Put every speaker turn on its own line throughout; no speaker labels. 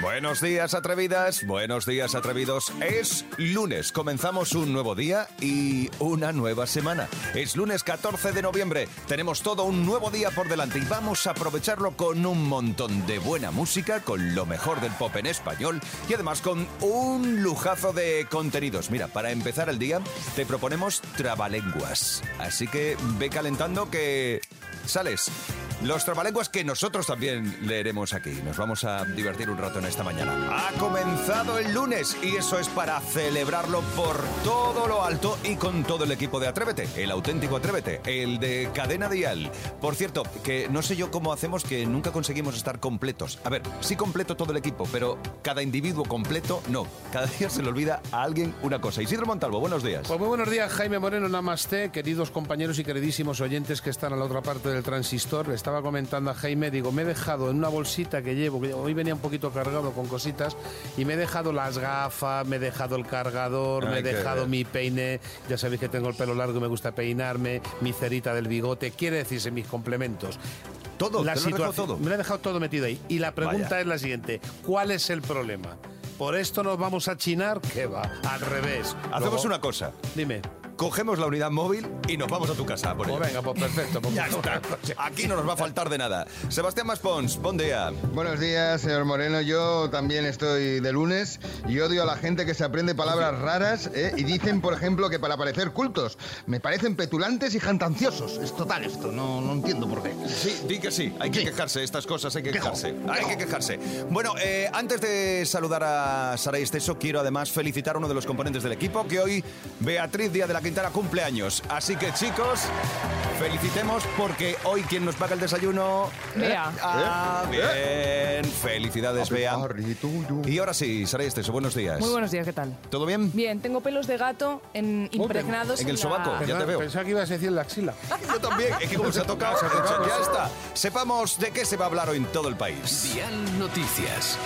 Buenos días, atrevidas. Buenos días, atrevidos. Es lunes. Comenzamos un nuevo día y una nueva semana. Es lunes 14 de noviembre. Tenemos todo un nuevo día por delante y vamos a aprovecharlo con un montón de buena música, con lo mejor del pop en español y además con un lujazo de contenidos. Mira, para empezar el día te proponemos trabalenguas. Así que ve calentando que sales. Los trabalenguas que nosotros también leeremos aquí. Nos vamos a divertir un rato en esta mañana. Ha comenzado el lunes y eso es para celebrarlo por todo lo alto y con todo el equipo de Atrévete, el auténtico Atrévete, el de Cadena Dial. Por cierto, que no sé yo cómo hacemos que nunca conseguimos estar completos. A ver, sí completo todo el equipo, pero cada individuo completo no. Cada día se le olvida a alguien una cosa. Isidro Montalvo, buenos días.
Pues muy buenos días, Jaime Moreno, Namaste, queridos compañeros y queridísimos oyentes que están a la otra parte del transistor. Le estaba comentando a Jaime, digo, me he dejado en una bolsita que llevo, que hoy venía un poquito cargado con cositas, y me he dejado las gafas, me he dejado el cargador, me he dejado
bien.
mi peine, ya sabéis que tengo el pelo largo y me gusta peinarme, mi cerita del bigote, quiere decirse mis complementos.
Todo,
La
lo
situación-
todo.
Me lo he dejado todo metido ahí. Y la pregunta
Vaya.
es la siguiente: ¿cuál es el problema? ¿Por esto nos vamos a chinar? ¿Qué va? Al revés.
Hacemos
Luego-
una cosa.
Dime.
Cogemos la unidad móvil y nos vamos a tu casa. Por
Pues venga, pues perfecto. pues
Ya está. Aquí no nos va a faltar de nada. Sebastián Maspons, buen día.
Buenos días, señor Moreno. Yo también estoy de lunes y odio a la gente que se aprende palabras raras ¿eh? y dicen, por ejemplo, que para parecer cultos me parecen petulantes y jantanciosos. Es total esto, no, no entiendo por qué.
Sí, di que sí. Hay que
Sí.
quejarse. Estas cosas hay que
Quejo,
quejarse. Hay que quejarse. Bueno, eh, antes de saludar a Sara Esteso, quiero además felicitar a uno de los componentes del equipo que hoy, Beatriz Díaz de la Quintana, cumple años. Así que, chicos, felicitemos porque hoy quien nos paga el desayuno.
Bea.
Ah, bien. Felicidades, Bea.
Arri, tuyo.
Y ahora sí, Sara Esteso, buenos días.
Muy buenos días, ¿qué tal?
¿Todo bien?
Bien, tengo pelos de gato en- impregnados
en el
la-
sobaco. Ya te veo.
Pensaba que ibas a decir la axila.
Yo también. Es que como se ha tocado, se ha tocado, ya está. Sepamos de qué se va a hablar hoy en todo el país.
Dial Noticias.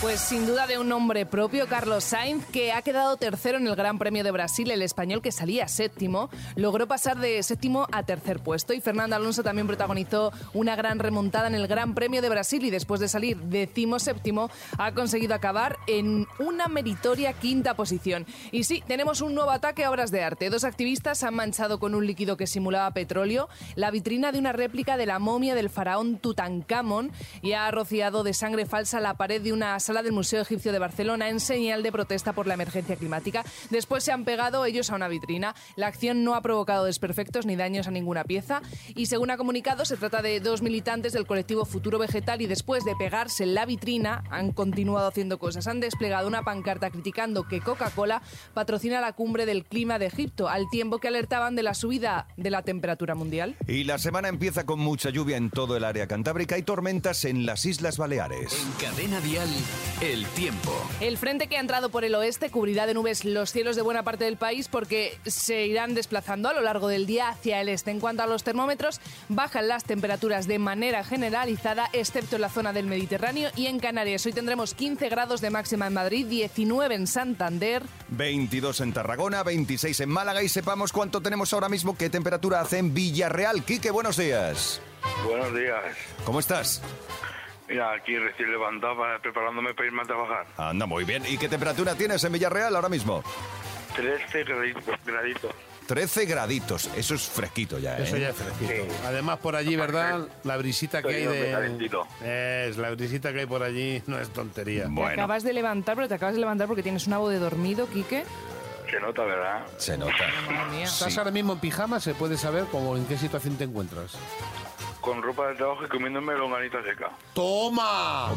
Pues sin duda de un nombre propio, Carlos Sainz, que ha quedado tercero en el Gran Premio de Brasil, el español que salía séptimo, logró pasar de séptimo a tercer puesto y Fernando Alonso también protagonizó una gran remontada en el Gran Premio de Brasil y después de salir décimo séptimo ha conseguido acabar en una meritoria quinta posición. Y sí, tenemos un nuevo ataque a obras de arte. Dos activistas han manchado con un líquido que simulaba petróleo la vitrina de una réplica de la momia del faraón Tutankamón y ha rociado de sangre falsa la pared de una sala del Museo Egipcio de Barcelona en señal de protesta por la emergencia climática. Después se han pegado ellos a una vitrina. La acción no ha provocado desperfectos ni daños a ninguna pieza y según ha comunicado se trata de dos militantes del colectivo Futuro Vegetal y después de pegarse en la vitrina han continuado haciendo cosas. Han desplegado una pancarta criticando que Coca-Cola patrocina la cumbre del clima de Egipto al tiempo que alertaban de la subida de la temperatura mundial.
Y la semana empieza con mucha lluvia en todo el área cantábrica y tormentas en las Islas Baleares.
En Cadena Dial, el tiempo.
El frente que ha entrado por el oeste cubrirá de nubes los cielos de buena parte del país porque se irán desplazando a lo largo del día hacia el este. En cuanto a los termómetros, bajan las temperaturas de manera generalizada, excepto en la zona del Mediterráneo y en Canarias. Hoy tendremos 15 grados de máxima en Madrid, 19 en Santander.
22 en Tarragona, 26 en Málaga y sepamos cuánto tenemos ahora mismo, qué temperatura hace en Villarreal. Quique, buenos días.
Buenos días.
¿Cómo estás?
Mira, aquí recién levantado para- preparándome para irme a trabajar.
Anda muy bien. ¿Y qué temperatura tienes en Villarreal ahora mismo?
13 graditos. graditos.
13 graditos. Eso es fresquito ya, ¿eh?
Eso ya es fresquito.
Sí.
Además, por allí, ¿verdad? La brisita que hay de. Es, la brisita que hay por allí no es tontería.
Te
Bueno,
acabas de levantar, pero te acabas de levantar porque tienes una voz de dormido, Quique.
Se nota, ¿verdad?
se nota.
Madre mía.
¿Estás
Sí.
ahora mismo en pijama? ¿Se puede saber cómo, en qué situación te encuentras?
Con ropa de trabajo y comiéndome longanita seca.
¡Toma!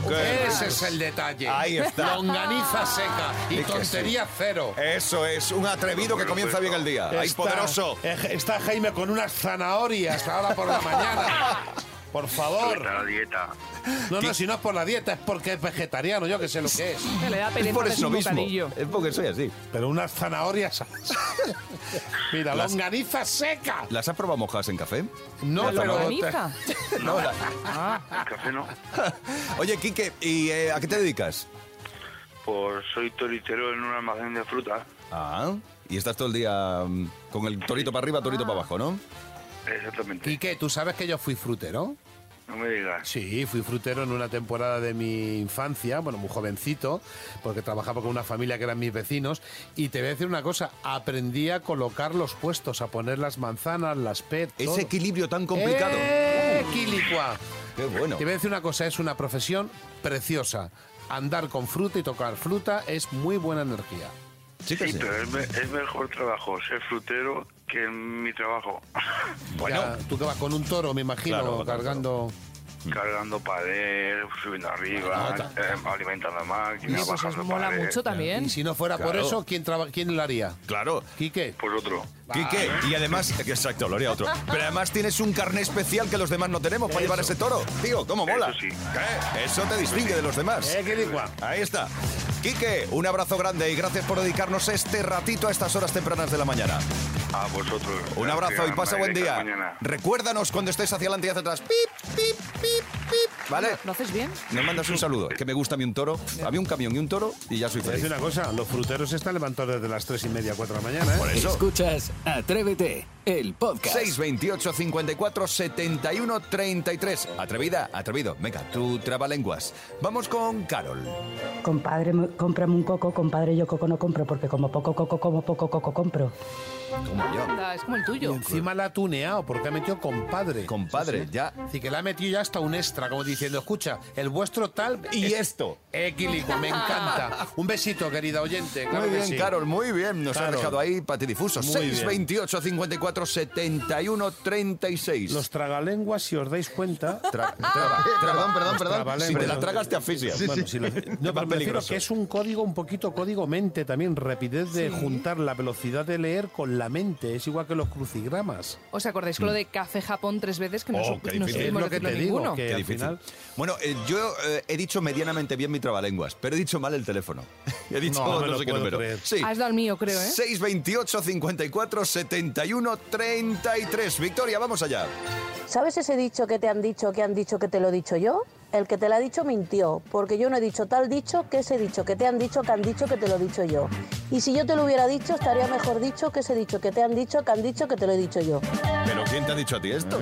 Ese es el detalle.
Ahí está.
Longaniza seca y tontería cero.
Eso es, un atrevido que comienza bien el día. ¡Ay,
Está-
poderoso!
eh, Está Jaime con unas zanahorias ahora por la mañana. Por
Está
favor.
la dieta.
No, no, si no es por la dieta, es porque es vegetariano, yo que sé lo que es.
Que le da
Es por eso mismo.
bocadillo.
Es porque soy así.
Pero unas zanahorias. Mira,
Las-
longaniza seca.
¿Las has probado mojadas en café?
No,
¿La
pero.
longaniza?
No, la-
El café no.
Oye, Quique, ¿y eh, a qué te dedicas?
Pues soy toritero en un almacén de fruta.
Ah, y estás todo el día mm, con el torito para arriba, torito para abajo, ¿no?
Exactamente.
Quique, ¿tú sabes que yo fui frutero?
No me digas.
Sí, fui frutero en una temporada de mi infancia, bueno, muy jovencito, porque trabajaba con una familia que eran mis vecinos. Y te voy a decir una cosa, aprendí a colocar los puestos, a poner las manzanas, las pet. todo.
Ese equilibrio tan complicado.
¡Eh, quilicua!
Qué bueno.
Te voy a decir una cosa, es una profesión preciosa. Andar con fruta y tocar fruta es muy buena energía.
Sí que
Sí,
sí.
pero es, me- es mejor trabajo ser frutero que en mi trabajo.
Bueno,
Ya, tú que vas con un toro, me imagino,
Claro,
cargando...
Cargando pared, subiendo arriba,
Ah,
eh, alimentando la máquina,
Oye, pues
bajando
mola
pared.
mucho también.
Y si no fuera por eso, ¿quién, traba- ¿quién lo haría?
claro.
¿Quique?
Pues otro.
Quique, y además, exacto, lo haría otro. Pero además tienes un carné especial que los demás no tenemos para llevar ese toro. Tío, ¿cómo mola?
Eso sí.
¿Qué? Eso te distingue de los demás.
¡Eh!
Ahí está. Quique, un abrazo grande y gracias por dedicarnos este ratito a estas horas tempranas de la mañana.
A vosotros.
Un abrazo y pasa buen día.
Mañana.
Recuérdanos cuando estés hacia adelante y hacia atrás. Pip, pip, pip, pip. ¿Vale?
¿Lo haces bien?
Nos mandas un saludo. Es que me gusta a mí un toro. Había un camión y un toro y ya soy feliz.
decir una cosa, los fruteros se están levantando desde las tres y media, cuatro de la mañana, ¿eh?
Por eso.
Escuchas Atrévete, el podcast.
628 54 71 33. Atrevida, atrevido. Venga, tú trabalenguas. Vamos con Carol.
Compadre, me- cómprame un coco, compadre, yo coco no compro, porque como poco coco, como poco coco compro.
Como yo.
Anda, es como el
Y
tuyo.
encima la ha tuneado porque ha metido compadre.
Compadre, ya.
Así que le ha metido ya hasta un extra, como diciendo, escucha, el vuestro tal...
Y
es-
esto.
Equilico, me encanta. Un besito, querida oyente. claro
Muy bien,
sí.
Carol, muy bien. Nos ha
Carol.
dejado ahí
bien.
628 54 71 36.
Los tragalenguas, si os dais cuenta...
Tra- traba, traba.
perdón, perdón, perdón.
Si te la tragas, te asfixias.
Bueno, si lo- no,
Más
pero me refiero que es un código, un poquito código mente también, rapidez de juntar la velocidad de leer con la mente. Es igual que los crucigramas.
¿Os acordáis con lo de Café Japón tres veces que no,
Oh,
sup-
qué
no.
Es
supimos
lo que te digo,
ninguno?
que
Qué
al
difícil.
final...
Bueno, eh, yo eh, he dicho medianamente bien mi trabalenguas, pero he dicho mal el teléfono. he dicho
No,
no,
lo
sé qué número. Sí.
Has dado el mío, creo, ¿eh?
628 54 71 33. Victoria, vamos allá.
¿Sabes ese dicho que te han dicho, que han dicho que te lo he dicho yo? El que te lo ha dicho mintió, porque yo no he dicho tal dicho que ese dicho que te han dicho, que han dicho que te lo he dicho yo. Y si yo te lo hubiera dicho, estaría mejor dicho que ese dicho que te han dicho, que han dicho que te lo he dicho yo.
¿Pero quién te ha dicho a ti esto?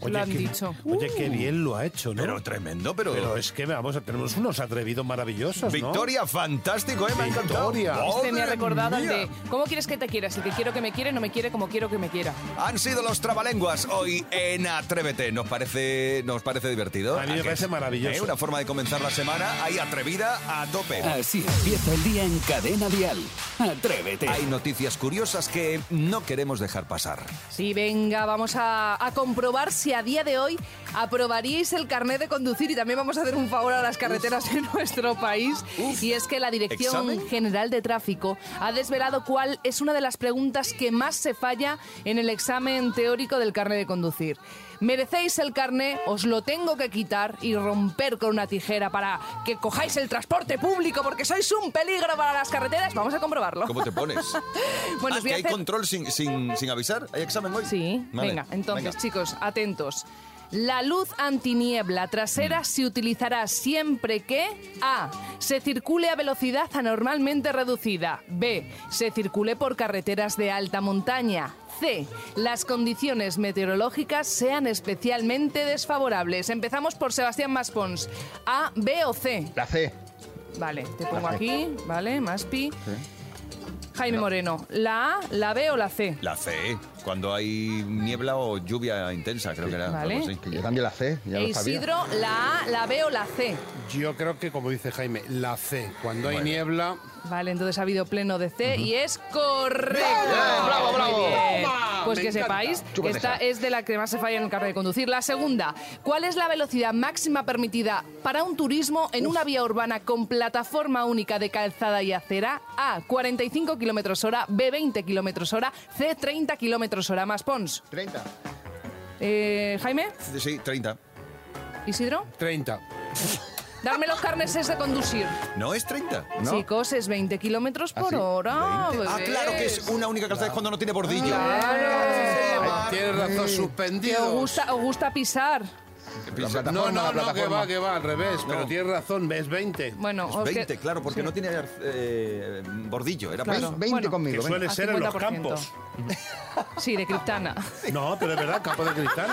Lo han
qué-
dicho.
Oye, qué bien lo ha hecho, ¿no?
Pero tremendo, pero...
Pero es que, vamos, tenemos unos atrevidos maravillosos, ¿no?
Victoria, fantástico, ¿eh? Me ha encantado.
Victoria.
Este me ha
¡Madre
recordado el de ¿Cómo quieres que te quiera? Si que quiero que me quiere, no me quiere como quiero que me quiera.
Han sido los trabalenguas hoy en Atrévete. ¿Nos parece, nos parece divertido?
A mí me parece maravilloso.
¿Eh? Una forma de comenzar la semana ahí atrevida a tope.
Así empieza el día en Cadena Dial. Atrévete.
Hay noticias curiosas que no queremos dejar pasar.
Sí, venga, vamos a, a comprobar si a día de hoy aprobaríais el carnet de conducir y también vamos a hacer un favor a las carreteras de nuestro país. y es que la Dirección
¿examen?
General de Tráfico ha desvelado cuál es una de las preguntas que más se falla en el examen teórico del carnet de conducir. ¿Merecéis el carné? ¿Os lo tengo que quitar y romper con una tijera para que cojáis el transporte público porque sois un peligro para las carreteras? Vamos a comprobarlo.
¿Cómo te pones?
Bueno,
Ah,
os voy
que
a
hay control sin, sin, sin avisar. ¿Hay examen hoy?
Sí,
Vale,
venga, entonces
venga.
chicos, atentos. La luz antiniebla trasera se utilizará siempre que A. Se circule a velocidad anormalmente reducida. B. Se circule por carreteras de alta montaña. C. Las condiciones meteorológicas sean especialmente desfavorables. Empezamos por Sebastián Maspons. A, B o C.
La C.
Vale, te pongo aquí, vale, Maspi. Jaime Moreno. ¿La A, la B o la C?
La C, cuando hay niebla o lluvia intensa, creo que era.
Vale.
algo así.
Que yo también la C, ya lo sabía.
Isidro, la A, la B o la C.
Yo creo que, como dice Jaime, la C. Cuando hay niebla...
Vale, entonces ha habido pleno de C y es correcto.
¡Bravo, bravo!
Muy bien.
Toma,
Pues
me
que
encanta.
sepáis que esta es de la que más se falla en el carnet de conducir. La segunda, ¿cuál es la velocidad máxima permitida para un turismo en una vía urbana con plataforma única de calzada y acera? A, 45 kilómetros hora, B, 20 kilómetros hora, C, 30 kilómetros hora. Más Pons.
30.
Eh, Jaime,
Sí, 30.
Isidro,
30.
darme los carneses de conducir.
¿No es 30? ¿No?
Chicos, es 20 kilómetros por
sí?
hora.
Ah, claro, que es una única calzada es cuando no tiene bordillo.
Claro.
Tienes razón, suspendido.
os gusta, os gusta pisar.
No, no, no, que va, que va, al revés. Pero tienes razón, es 20.
Bueno,
Es
os que-
20, claro, porque no tiene eh, bordillo. Era
Claro.
20.
20
Bueno,
conmigo.
Que suele
a
ser en los
50%.
campos.
Sí, de Criptana.
No, pero de verdad, campo de cristal.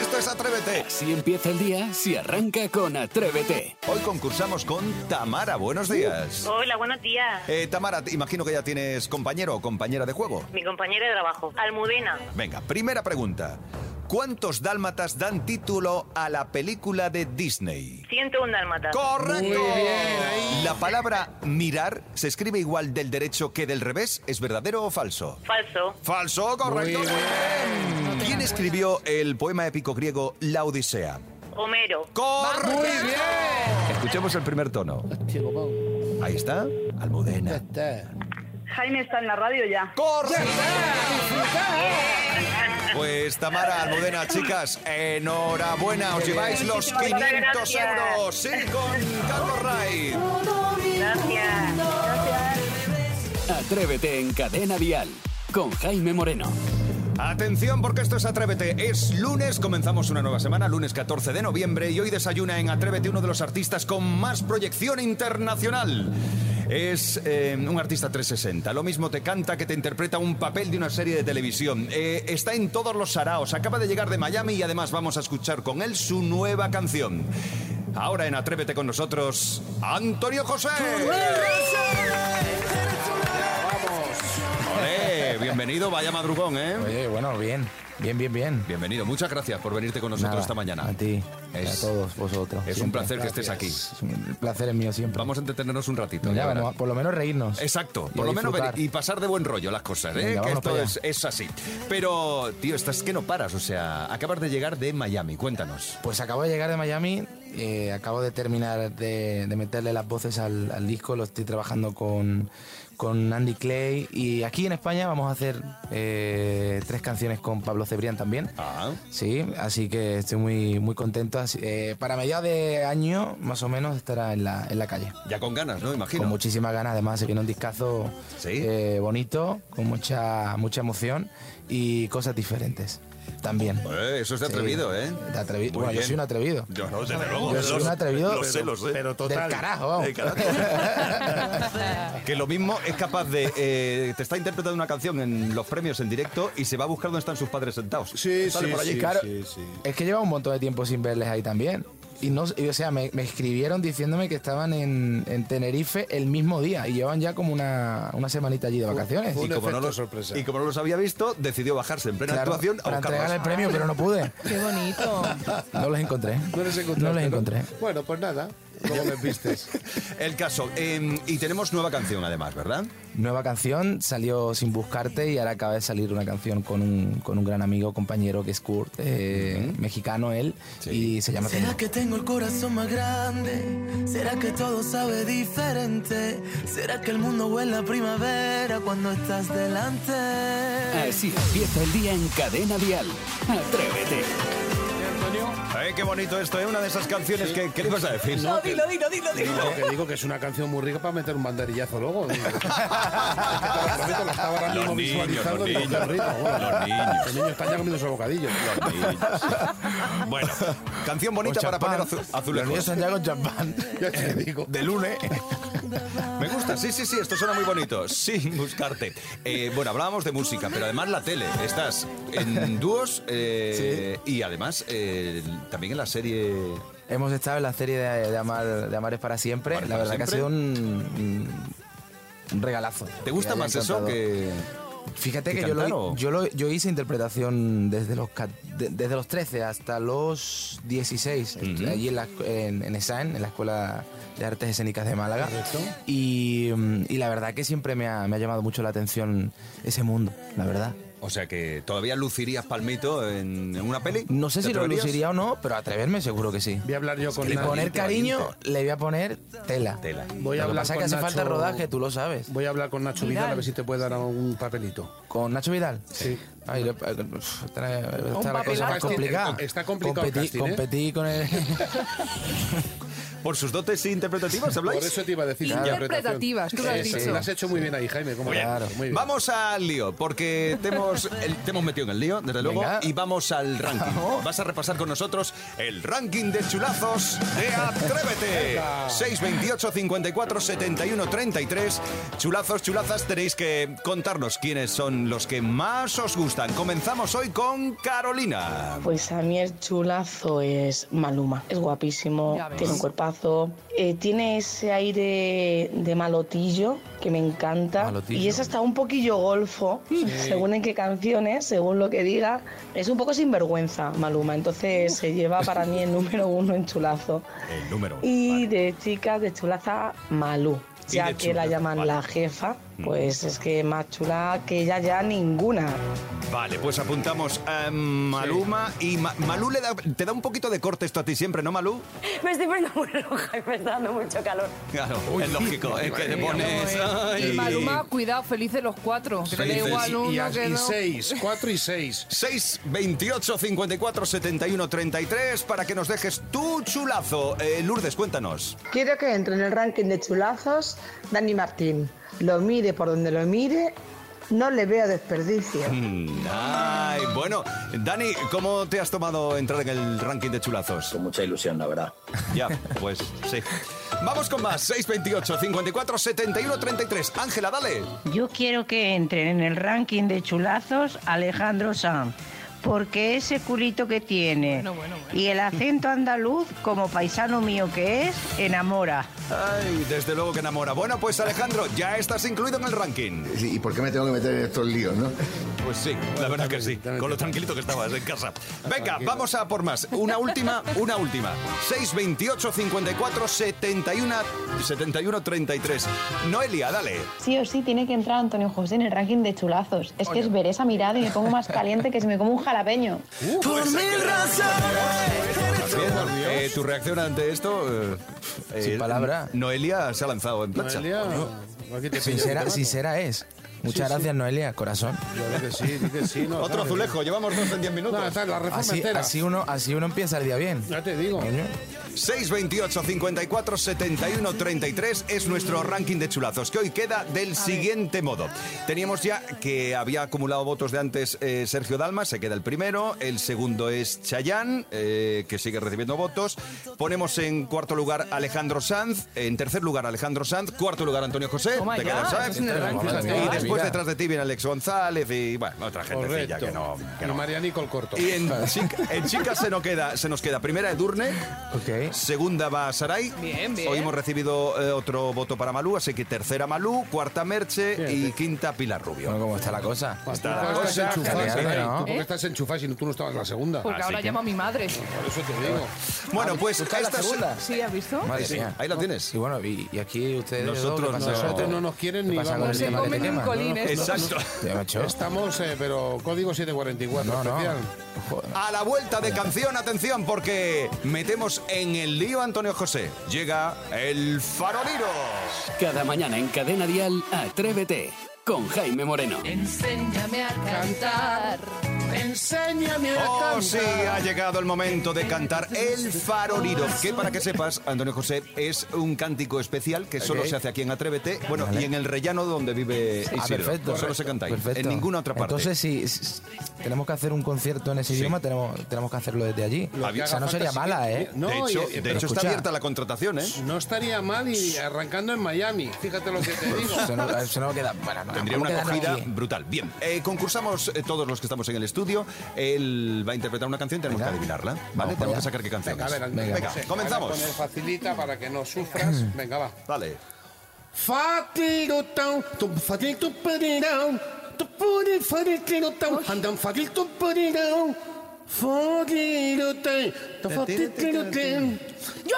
Esto es Atrévete.
Si empieza el día, si arranca con Atrévete.
Hoy concursamos con Tamara. Buenos días.
Hola, buenos días.
Eh, Tamara, imagino que ya tienes compañero o compañera de juego.
Mi compañera de trabajo, Almudena.
Venga, primera pregunta. ¿Cuántos dálmatas dan título a la película de Disney?
101 dálmatas.
¡Correcto!
Muy bien, ahí.
La palabra mirar se escribe igual del derecho que del revés. ¿Es verdadero o falso?
Falso.
Falso, correcto.
Muy bien.
¿Quién escribió el poema épico griego La Odisea?
Homero.
¡Correcto!
Muy bien.
Escuchemos el primer tono. Ahí está, Almudena.
Jaime está en la radio ya.
¡Correcto! Pues Tamara, Almudena, chicas, enhorabuena, os lleváis los 500
gracias.
euros. Sí, con Carlos Ray.
Gracias.
Atrévete en Cadena Dial con Jaime Moreno.
Atención porque esto es Atrévete. Es lunes, comenzamos una nueva semana, lunes 14 de noviembre, y hoy desayuna en Atrévete uno de los artistas con más proyección internacional. Es eh, un artista 360. Lo mismo te canta que te interpreta un papel de una serie de televisión. Eh, está en todos los saraos. Acaba de llegar de Miami y además vamos a escuchar con él su nueva canción. Ahora en Atrévete con nosotros, Antonio José. Olé, bienvenido, vaya madrugón, ¿eh?
Oye, bueno, bien, bien, bien, bien.
Bienvenido, muchas gracias por venirte con nosotros
Nada,
esta mañana.
A ti,
Es-
y a todos vosotros.
Es un placer que estés aquí.
Es un- El placer es mío siempre.
Vamos a entretenernos un ratito.
ya,
ya verás.
vamos a- por lo menos reírnos.
Exacto, por lo menos y pasar de buen rollo las cosas, ¿eh?
Venga,
que esto es, así. Pero, tío, estás que no paras, o sea, acabas de llegar de Miami, cuéntanos.
Pues acabo de llegar de Miami, eh, acabo de terminar de, de meterle las voces al, al disco, lo estoy trabajando con, con Andy Clay y aquí en España vamos a hacer eh, tres canciones con Pablo Cebrián también.
Ah,
Sí, así que estoy muy, muy contento. Eh, para mediados de año, más o menos, estará en la, en la calle.
ya con ganas, ¿no? Imagino.
Con muchísimas ganas, además se viene un discazo
Sí.
eh, bonito, con mucha, mucha emoción y cosas diferentes también.
Eh, eso es de
Sí,
atrevido, ¿eh?
de atrevi-
Muy
bueno, yo soy un atrevido.
Yo no, desde luego.
Yo soy un atrevido
Lo sé, lo sé.
Pero total.
del carajo, vamos.
Carajo. que lo mismo es capaz de... eh, te está interpretando una canción en los premios en directo y se va a buscar dónde están sus padres sentados.
Sí,
Sale
sí,
por allí.
sí,
Claro,
sí, sí.
es que lleva un montón de tiempo sin verles ahí también. Y no, y, o sea, me, me escribieron diciéndome que estaban en, en Tenerife el mismo día y llevan ya como una, una semanita allí de vacaciones.
fue
Y como, no los,
sorpresa.
y como no los había visto, decidió bajarse en plena
Claro,
actuación a
para
buscarlos.
entregar el premio, pero no pude.
Qué bonito.
No los encontré.
No les encontraste,
No los encontré.
Bueno, pues nada. Luego les vistes.
El caso, eh, y tenemos nueva canción además, ¿verdad?
Nueva canción, salió Sin Buscarte y ahora acaba de salir una canción con un, con un gran amigo, compañero que es Kurt, eh, mexicano él, y se llama.
¿Será que tengo el corazón más grande? ¿Será que todo sabe diferente? ¿Será que el mundo huele a primavera cuando estás delante?
Así empieza el día en Cadena Dial. Atrévete.
Eh, qué bonito esto, ¿eh? Una de esas canciones que... ¿Qué le ibas a decir?
No, dilo, dilo, dilo, dilo.
No, que digo que es una canción muy rica para meter un banderillazo luego. Digo. Es que te lo prometo, lo estaba ahora mismo
Los niños,
visualizando
los niños,
bueno.
los niños.
Los niños están ya comiendo su bocadillo.
Bueno, canción bonita para poner
champán.
azu-
Los
azulejos.
niños están ya con champán.
Ya te digo.
De lunes.
Me gusta, sí, sí, sí, esto suena muy bonito. Sin buscarte. Eh, bueno, hablábamos de música, pero además la tele. Estás en dúos eh, y además eh, también en la serie.
Hemos estado en la serie de, de Amar, de Amar es para siempre.
Amar
la
para
verdad que ha sido un, un regalazo.
¿Te gusta más eso que.?
Fíjate
que
que yo, lo, yo, lo- yo hice interpretación desde los, ca- de- desde los 13 hasta los 16,
Ujú.
allí en, la, en, en ESAN, en la Escuela de Artes Escénicas de Málaga. Y, mm, y la verdad que siempre me ha, me ha llamado mucho la atención ese mundo, la verdad.
O sea que todavía lucirías palmito en, en una peli.
No sé
¿Te
si lo luciría o no, pero atreverme seguro que sí.
Voy a hablar yo con
Y poner cariño,
valiente.
le voy a poner tela.
Tela.
Voy a
Lo que
hablar
pasa es
con
que hace
Nacho-
falta rodaje, tú lo sabes.
Voy a hablar con Nacho Vidal,
Vidal.
a ver si te puede dar un papelito.
¿Con Nacho Vidal?
Sí.
Ay, le- uf, está, está la cosa más
Está
complicada.
está complicado
Competí,
casting, ¿eh?
competí con el...
por sus dotes interpretativas, ¿habláis?
Por eso te iba a decir.
Interpretativas, tú lo has dicho.
Lo has hecho muy bien ahí, Jaime. ¿cómo no? Muy bien.
Vamos al lío, porque te hemos, el- te hemos metido en el lío, desde luego,
Venga.
y vamos al ranking. Vas a repasar con nosotros el ranking de chulazos de Atrévete. 628 54 71 33. Chulazos, chulazas, tenéis que contarnos quiénes son los que más os gustan. Comenzamos hoy con Carolina.
Pues a mí el chulazo es Maluma. Es guapísimo, tiene un eh, tiene ese aire de malotillo que me encanta.
Malotillo.
Y es hasta un poquillo golfo, según en qué canciones, según lo que diga. Es un poco sinvergüenza Maluma, entonces se lleva para mí el número uno en chulazo.
El número.
Y de chicas, de chulaza, Malú. Ya que la llaman
vale.
la jefa, pues es que más chula que ella ya ninguna.
Vale, pues apuntamos a Maluma y Ma- Malú le da, te da un poquito de corte esto a ti siempre, ¿no, Malú?
Me estoy poniendo muy roja y me está dando mucho calor.
Claro, es lógico, es que te pones... ay.
Y Maluma, cuidado, felices los cuatro. Que te da
Felices.
igual uno
Y, a-
que
y
no.
seis, cuatro y seis.
6, 28, 54, 71, 33 para que nos dejes tu chulazo. Eh, Lourdes, cuéntanos.
Quiero que entre en el ranking de chulazos Dani Martín. Lo mire por donde lo mire, no le veo desperdicio.
Mm, Ay, bueno, Dani, ¿cómo te has tomado entrar en el ranking de chulazos? Con
mucha ilusión, la verdad.
Ya, pues sí. Vamos con más. 628 54 71 33. Ángela, dale.
Yo quiero que entren en el ranking de chulazos Alejandro Sanz, porque ese culito que tiene y el acento andaluz, como paisano mío que es, enamora.
Ay, desde luego que enamora. Bueno, pues Alejandro, ya estás incluido en el ranking.
¿Y por qué me tengo que meter en estos líos, no?
Pues sí, la verdad que sí. Con lo tranquilito que estabas en casa. Venga, vamos a por más. Una última, una última. 628 54 71 71 33. Noelia, dale.
Sí o sí tiene que entrar Antonio José en el ranking de chulazos. Es que es ver esa mirada y me pongo más caliente que si me como un jalapeño.
Por mil razones.
Eh, tu reacción ante esto. eh,
Sin
eh,
palabra.
Noelia se ha lanzado en plancha.
Noelia, aquí te pillo,
Sincera, sincera es. Muchas
Sí, sí.
gracias, Noelia, corazón.
Yo creo que sí, que sí. No,
Otro azulejo, llevamos dos en 10 minutos.
No, esta es la reforma
Así,
entera.
así uno, así uno empieza el día bien.
Ya te digo.
628 54 71 33 es nuestro ranking de chulazos, que hoy queda del siguiente modo. Teníamos ya que había acumulado votos de antes eh, Sergio Dalma, se queda el primero. El segundo es Chayán, eh, que sigue recibiendo votos. Ponemos en cuarto lugar Alejandro Sanz. En tercer lugar Alejandro Sanz. Cuarto lugar Antonio José.
Oh
te quedas, ¿sabes? Y. después detrás de ti viene Alex González y bueno, otra gente
Correcto.
que no. que
Y
no.
Marianico el corto.
Y en, chica- en chicas se nos queda, se nos queda primera Edurne, segunda va Saray.
Bien, bien.
Hoy hemos recibido eh, otro voto para Malú, así que tercera Malú, cuarta Merche y quinta Pilar Rubio.
Bueno, ¿cómo está la cosa?
Está
¿Tú
la
por qué estás
cosa
enchufado,
genial,
Saray?
¿no?
¿Tú por
¿Eh?
estás enchufado si tú no estabas en la segunda?
Porque
Así
ahora
que-
llama a mi madre.
Por eso te digo.
Bueno, pues
¿Está la
esta es-
segunda?
Sí, ¿has visto?
Madre
Sí,
mía.
ahí la tienes.
Y bueno, y, y aquí ustedes
Nosotros
dos, ¿qué pasa?
Nosotros no nos quieren
¿Qué
ni
pasa con
vamos.
el
Se
tema que
comen
te
un
quema?
colín
No, no,
esto.
Exacto.
Estamos, eh, pero código 744
No, no.
especial.
A la vuelta de canción, atención, porque metemos en el lío a Antonio José. Llega el faroliro.
Cada mañana en Cadena Dial, Atrévete con Jaime Moreno.
Enséñame a cantar.
Enséñame a
Oh,
cantar.
sí, ha llegado el momento de cantar el faroliro. Que para que sepas, Antonio José, es un cántico especial que solo se hace aquí en Atrévete. Bueno,
Vale.
y en el rellano donde vive
Ah,
Isidro.
perfecto.
Solo se canta ahí.
Perfecto.
En ninguna otra parte.
Entonces, si, si tenemos que hacer un concierto en ese
Sí.
idioma, tenemos, tenemos que hacerlo desde allí.
Lo
O sea, no sería mala, ¿eh?
No,
de hecho,
y-
de hecho está
escucha.
abierta la contratación, ¿eh?
No estaría mal y arrancando en Miami. Fíjate lo que te digo.
Eso no, queda. Bueno, no,
Tendría una acogida brutal. Bien, eh, concursamos eh, todos los que estamos en el estudio. Él va a interpretar una canción y tenemos
Venga.
que adivinarla. ¿Vale?
Vamos
tenemos que sacar qué canción
Venga, a ver,
Venga.
Venga,
José,
comenzamos.
ahora facilita para que no sufras. Venga, va.
Dale.
Fatirotão, tu fatirto parirão, tu puri fatirotão, andam fatirto parirão. Fatirotão, tu fatirotão.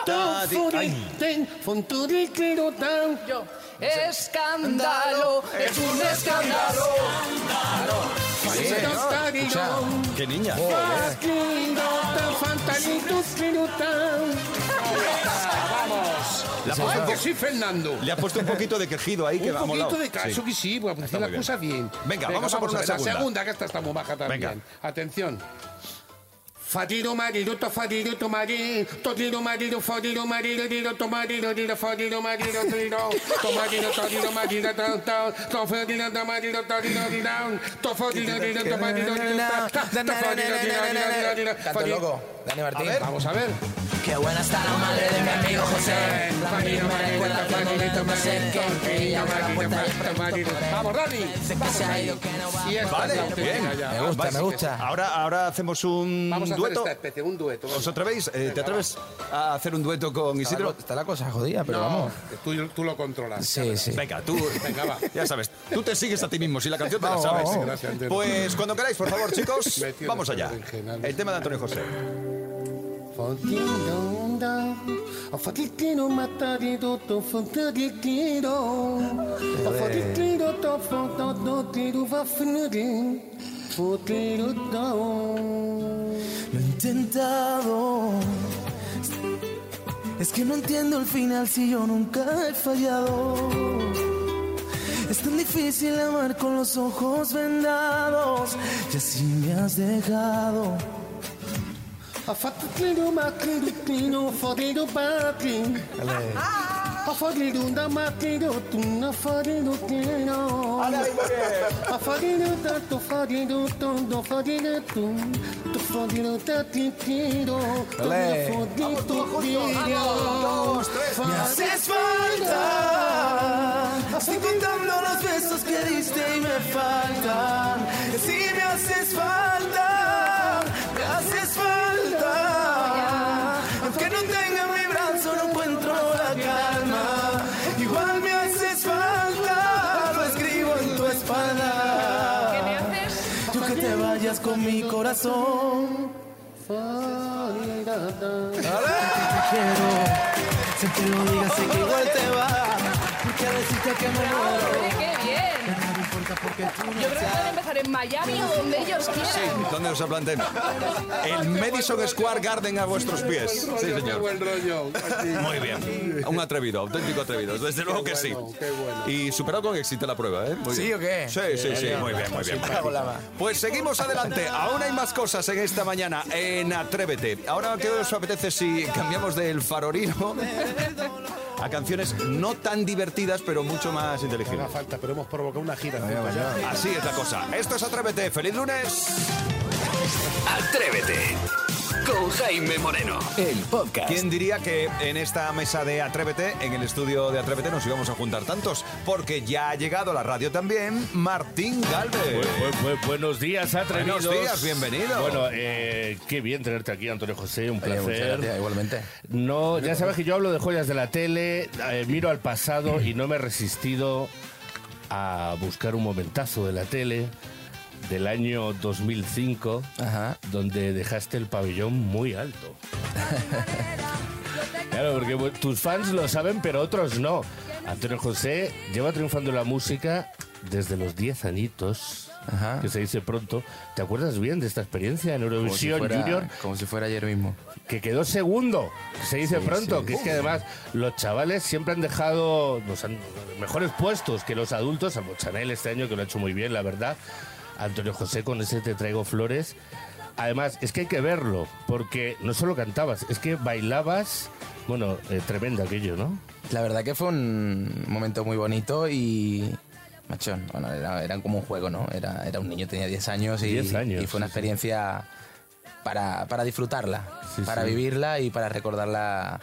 Tu fatirotão, fonturiclirotão.
Yo. Escándalo, es un escándalo.
¡Qué niña!
Vamos.
La
Ay,
puesto-
que sí, Fernando.
Le ha puesto un poquito de quejido ahí que
Un
molado.
poquito de caso
Sí.
que sí, pues
Está
la
muy bien.
cosa bien.
Venga, vamos a por una
ver,
segunda.
La segunda, que esta está muy baja también.
Venga.
Atención. Fadido marido, to fadido to marido, todido marido, fodido marido, dido to marido, dido fodido marido, dido, to marido, todido marido, to to, to fodido to marido, todido dido, to fodido dido to marido, dido, to fodido dido, dido, dido,
Canto loco, Dani Martín.
Vamos a ver.
Qué buena está la madre de mi amigo José. No me no sé qué. Ella me la puerta
Vamos, Dani.
que se ha ido, que no va.
Y esta
Vale, bien.
Me gusta, me gusta.
Ahora, ahora hacemos un
Vamos a hacer
dueto.
esta especie, un dueto.
¿Os atrevéis? Eh, ¿Te atreves a hacer un dueto con Isidro?
está la cosa jodida, pero
No,
vamos.
Tú, tú lo controlas.
Sí, sí.
Venga, tú.
Venga, va.
Ya sabes, tú te sigues a ti mismo. Si la canción te la
Vamos,
sabes.
vamos.
Pues cuando queráis, por favor, chicos, vamos allá. El tema de Antonio José.
Fatitino matadito to fatitino Fatitino to fatitino va finire Fatitino
Lo he intentado. Es que no entiendo el final si yo nunca he fallado. Es tan difícil amar con los ojos vendados. Y así me has dejado.
Fatitino matitino fatitino patri Fatitino da matitino tu na fatitino tino Fatitino tanto fatitino tanto fatitino tu Tu fatitino tatitino
Ole.
Fatitino tino
Me haces falta. Estoy contando los besos que diste y me faltan. Sí, me haces falta. Corazón. Te quiero. Sé que lo digas, sé que igual te va. Porque decirte que me.
Yo creo que pueden empezar en Miami o donde ellos quieran.
¿Dónde os planteen? El Madison Square Garden a vuestros pies. Sí,
Qué
señor.
buen rollo.
Muy bien. Un atrevido, auténtico atrevido. Desde luego que sí. Y superado con éxito la prueba, ¿eh? Muy
¿Sí o qué?
Sí, sí, sí. Muy bien, muy bien. Pues seguimos adelante. Aún hay más cosas en esta mañana en Atrévete. Ahora, ¿qué os apetece si cambiamos del farorino a canciones no tan divertidas, pero mucho más
haga
inteligibles?
falta, pero hemos provocado una gira.
Así es la cosa. Esto es Atrévete. ¡Feliz lunes!
Atrévete con Jaime Moreno. El podcast.
¿Quién diría que en esta mesa de Atrévete, en el estudio de Atrévete, nos íbamos a juntar tantos? Porque ya ha llegado a la radio también Martín Galvez.
Bu- bu- bu- buenos días, atrevidos.
Buenos días, bienvenido.
Bueno, eh, qué bien tenerte aquí, Antonio José, un
Oye, muchas
placer.
gracias, igualmente.
No, ya sabes que yo hablo de joyas de la tele, eh, miro al pasado y no me he resistido a buscar un momentazo de la tele del año 2005, donde dejaste el pabellón muy alto. Claro, porque tus fans lo saben, pero otros no. Antonio José lleva triunfando la música desde los 10 añitos, que se dice pronto. ¿Te acuerdas bien de esta experiencia en
Como si
Eurovisión
fuera-
Junior?
Como si fuera ayer mismo.
que quedó segundo, que se dice
Sí,
pronto,
sí.
que es que además los chavales siempre han dejado los mejores puestos que los adultos, salvo Chanel este año que lo ha hecho muy bien, la verdad. Antonio José con ese Te traigo flores. Además, es que hay que verlo, porque no solo cantabas, es que bailabas, bueno, eh, tremendo aquello, ¿no?
La verdad que fue un momento muy bonito y... Machón, bueno, era, era como un juego, ¿no? Era, era un niño, tenía 10 años y,
10 años,
y fue una
sí, sí.
experiencia para, para disfrutarla,
Sí,
para vivirla y para recordarla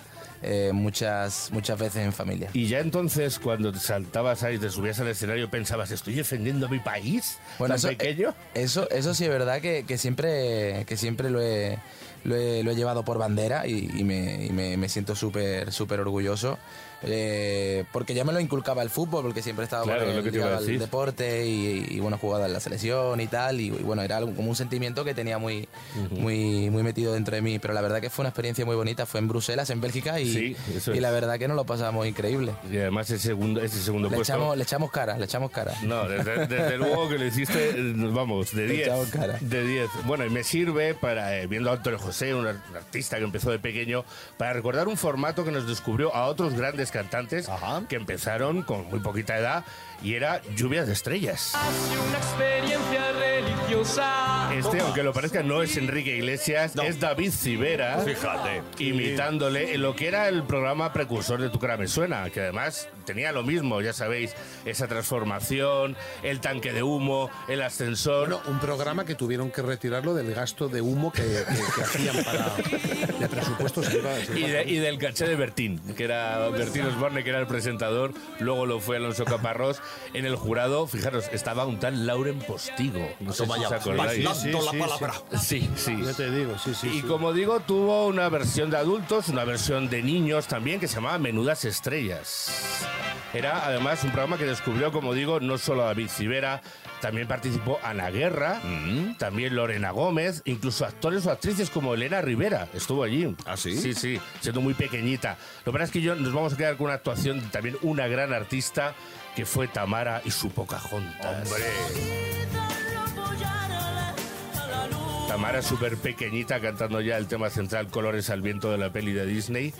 eh, muchas, muchas veces en familia.
Y ya entonces, cuando te saltabas ahí, te subías al escenario, pensabas, ¿estoy defendiendo a mi país?
Bueno,
tan
eso,
pequeño.
eh, Eso, eso sí es verdad que, que siempre, que siempre lo, he, lo, he, lo he llevado por bandera y, y me, y me- me siento súper súper orgulloso. eh, porque ya me lo inculcaba el fútbol, porque siempre he estado
Claro,
con el, al deporte y, y, bueno, jugado en la selección y tal. Y, bueno, era algo- como un sentimiento que tenía muy, muy, muy metido dentro de mí. Pero la verdad que fue una experiencia muy bonita. Fue en Bruselas, en Bélgica, y,
Sí,
y la verdad que nos lo pasamos increíble.
Y además ese segundo, ese segundo
Le
puesto...
echamos, le echamos cara, le echamos cara.
No, desde, desde luego que lo hiciste, eh, vamos, de
Le
10.
echamos cara.
De 10. Bueno, y me sirve para, eh, viendo a Antonio José, un, ar- un artista que empezó de pequeño, para recordar un formato que nos descubrió a otros grandes cantantes que empezaron con muy poquita edad y era Lluvias de Estrellas.
Una experiencia religiosa
Este, aunque lo parezca, no es Enrique Iglesias, es David Civera.
Fíjate.
Imitándole en lo que era el programa precursor de Tu cara me suena, que además tenía lo mismo, ya sabéis, esa transformación, el tanque de humo, el ascensor.
Bueno, un programa que tuvieron que retirarlo del gasto de humo que, que- que hacían para de presupuesto. se iba- se
Y,
iba-
de- y del caché de Bertín, que era Bertín Osborne, que era el presentador, luego lo fue Alonso Caparrós. En el jurado, fijaros, estaba un tal Lauren Postigo. No sé
Toma
si
ya,
os acordáis.
bailando la palabra.
Sí, sí.
Ya te digo, sí, sí.
Y
sí.
como digo, tuvo una versión de adultos, una versión de niños también, que se llamaba Menudas Estrellas. Era además un programa que descubrió, como digo, no solo a David Civera, también participó Ana Guerra, también Lorena Gómez, incluso actores o actrices como Elena Rivera estuvo allí.
¿Ah, sí?
Sí, sí, siendo muy pequeñita. Lo que pasa es que yo nos vamos a quedar con una actuación de también una gran artista que fue Tamara y su Pocahontas. Tamara súper pequeñita cantando ya el tema central Colores al viento de la peli de Disney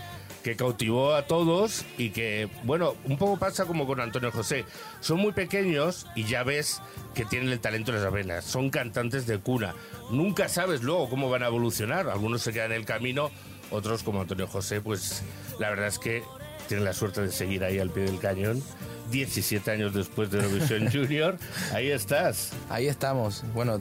que cautivó a todos y que, bueno, un poco pasa como con Antonio José. Son muy pequeños y ya ves que tienen el talento en las venas. Son cantantes de cuna. Nunca sabes luego cómo van a evolucionar. Algunos se quedan en el camino, otros como Antonio José, pues la verdad es que tienen la suerte de seguir ahí al pie del cañón. 17 años después de Eurovisión Junior, ahí estás.
Ahí estamos. Bueno,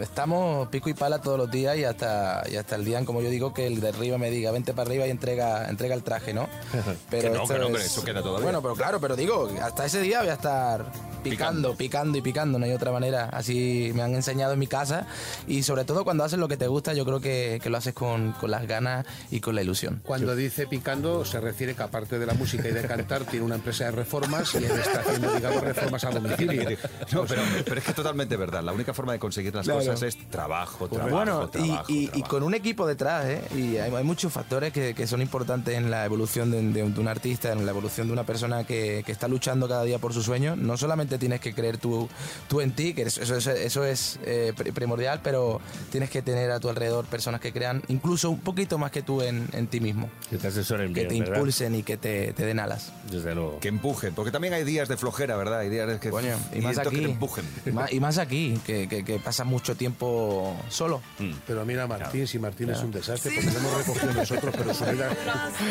estamos pico y pala todos los días y hasta, y hasta el día, como yo digo, que el de arriba me diga, vente para arriba y entrega, entrega el traje, ¿no?
Que no, que no, eso queda todavía.
Bueno, pero claro, pero digo, hasta ese día voy a estar picando, picando, y picando, no hay otra manera. Así me han enseñado en mi casa y sobre todo cuando haces lo que te gusta, yo creo que, que lo haces con, con las ganas y con la ilusión.
Cuando dice picando, se refiere que aparte de la música y de cantar, tiene una empresa de reformas y él está haciendo, digamos, reformas a domicilio.
No, pero, pero es que es totalmente verdad. La única forma de conseguir las
Claro.
cosas es trabajo, trabajo,
bueno, y,
trabajo,
y- y
trabajo.
con un equipo detrás, ¿eh? Y hay, hay muchos factores que, que son importantes en la evolución de, de un, de un artista, en la evolución de una persona que, que está luchando cada día por su sueño. No solamente tienes que creer tú, tú en ti, que eso, eso es, eso es, eh, pri- primordial, pero tienes que tener a tu alrededor personas que crean incluso un poquito más que tú en, en ti mismo.
Que te asesoren
Que
bien,
te
¿verdad?
impulsen y que te, te den alas.
Desde luego.
Que empujen, porque también hay días de flojera, ¿verdad? Hay días que,
Coño, y más
necesito que
aquí.
te empujen.
Y más, y más aquí, que, que, que pasa mucho tiempo solo.
Pero mira a Martín, si Martín es un desastre, porque lo hemos recogido nosotros, pero su vida,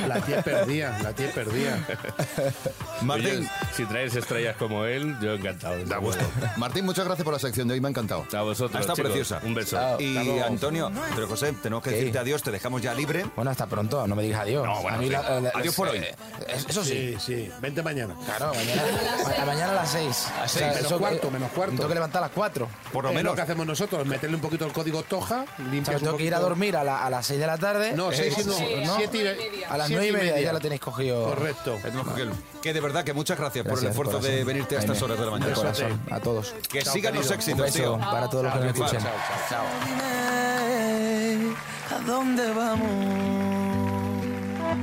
la tía perdía, la tía perdía.
Martín.
Oye, si traes estrellas como él, yo encantado.
Da gusto.
Martín, muchas gracias por la sección de hoy, me ha encantado.
A vosotros.
Está
chicos.
preciosa.
Un beso.
Chao.
Y. Antonio, pero José, tenemos que
¿Qué?
decirte adiós, te dejamos ya libre.
Bueno, hasta pronto, no me digas adiós.
No, bueno,
A mí
sí.
la- la-
Adiós por hoy.
eh, Eso sí.
Sí, sí, vente mañana.
Claro, mañana, ma- mañana a las 6.
A seis, menos cuarto, menos cuarto.
Tengo que levantar a las 4.
Por lo
Es
menos.
lo que hacemos nosotros, meterle un poquito el código Toja,
O sea,
limpias
tengo
un
que ir a dormir a, la- a las 6 de la tarde.
No,
Eh,
seis y no,
¿no?
siete y
A las
siete
9 y
y
media ya lo tenéis cogido.
Correcto.
Que- Que de verdad que muchas gracias, por el
Gracias,
esfuerzo de venirte a estas horas de la mañana.
De corazón, a todos.
Que
Chao,
sigan los
querido.
Un
éxitos,
beso
tío.
para todos los que nos
Chao,
escuchen.
chao,
Chao.
¿A dónde vamos?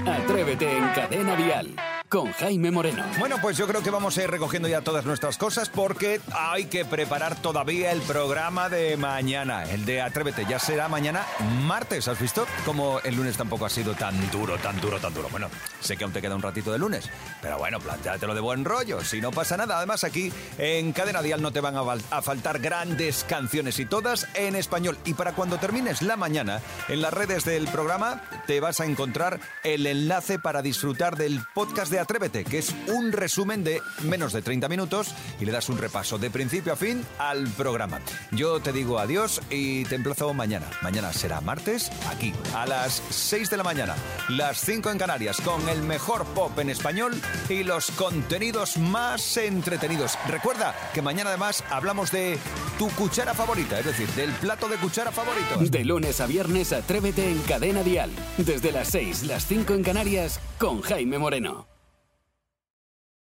Atrévete en Cadena Dial con Jaime Moreno.
Bueno, pues yo creo que vamos a ir recogiendo ya todas nuestras cosas porque hay que preparar todavía el programa de mañana. El de Atrévete ya será mañana martes, ¿has visto? Como el lunes tampoco ha sido tan duro, tan duro, tan duro. Bueno, sé que aún te queda un ratito de lunes, pero bueno, plantéatelo de buen rollo, si no pasa nada. Además aquí en Cadena Dial no te van a, faltar grandes canciones y todas en español. Y para cuando termines la mañana, en las redes del programa te vas a encontrar el enlace para disfrutar del podcast de Atrévete, que es un resumen de menos de 30 minutos y le das un repaso de principio a fin al programa. Yo te digo adiós y te emplazo mañana. Mañana será martes, aquí, a las 6 de la mañana, las 5 en Canarias, con el mejor pop en español y los contenidos más entretenidos. Recuerda que mañana además hablamos de tu cuchara favorita, es decir, del plato de cuchara favorito.
De lunes a viernes, Atrévete en Cadena Dial. Desde las 6, las 5 en Canarias, con Jaime Moreno.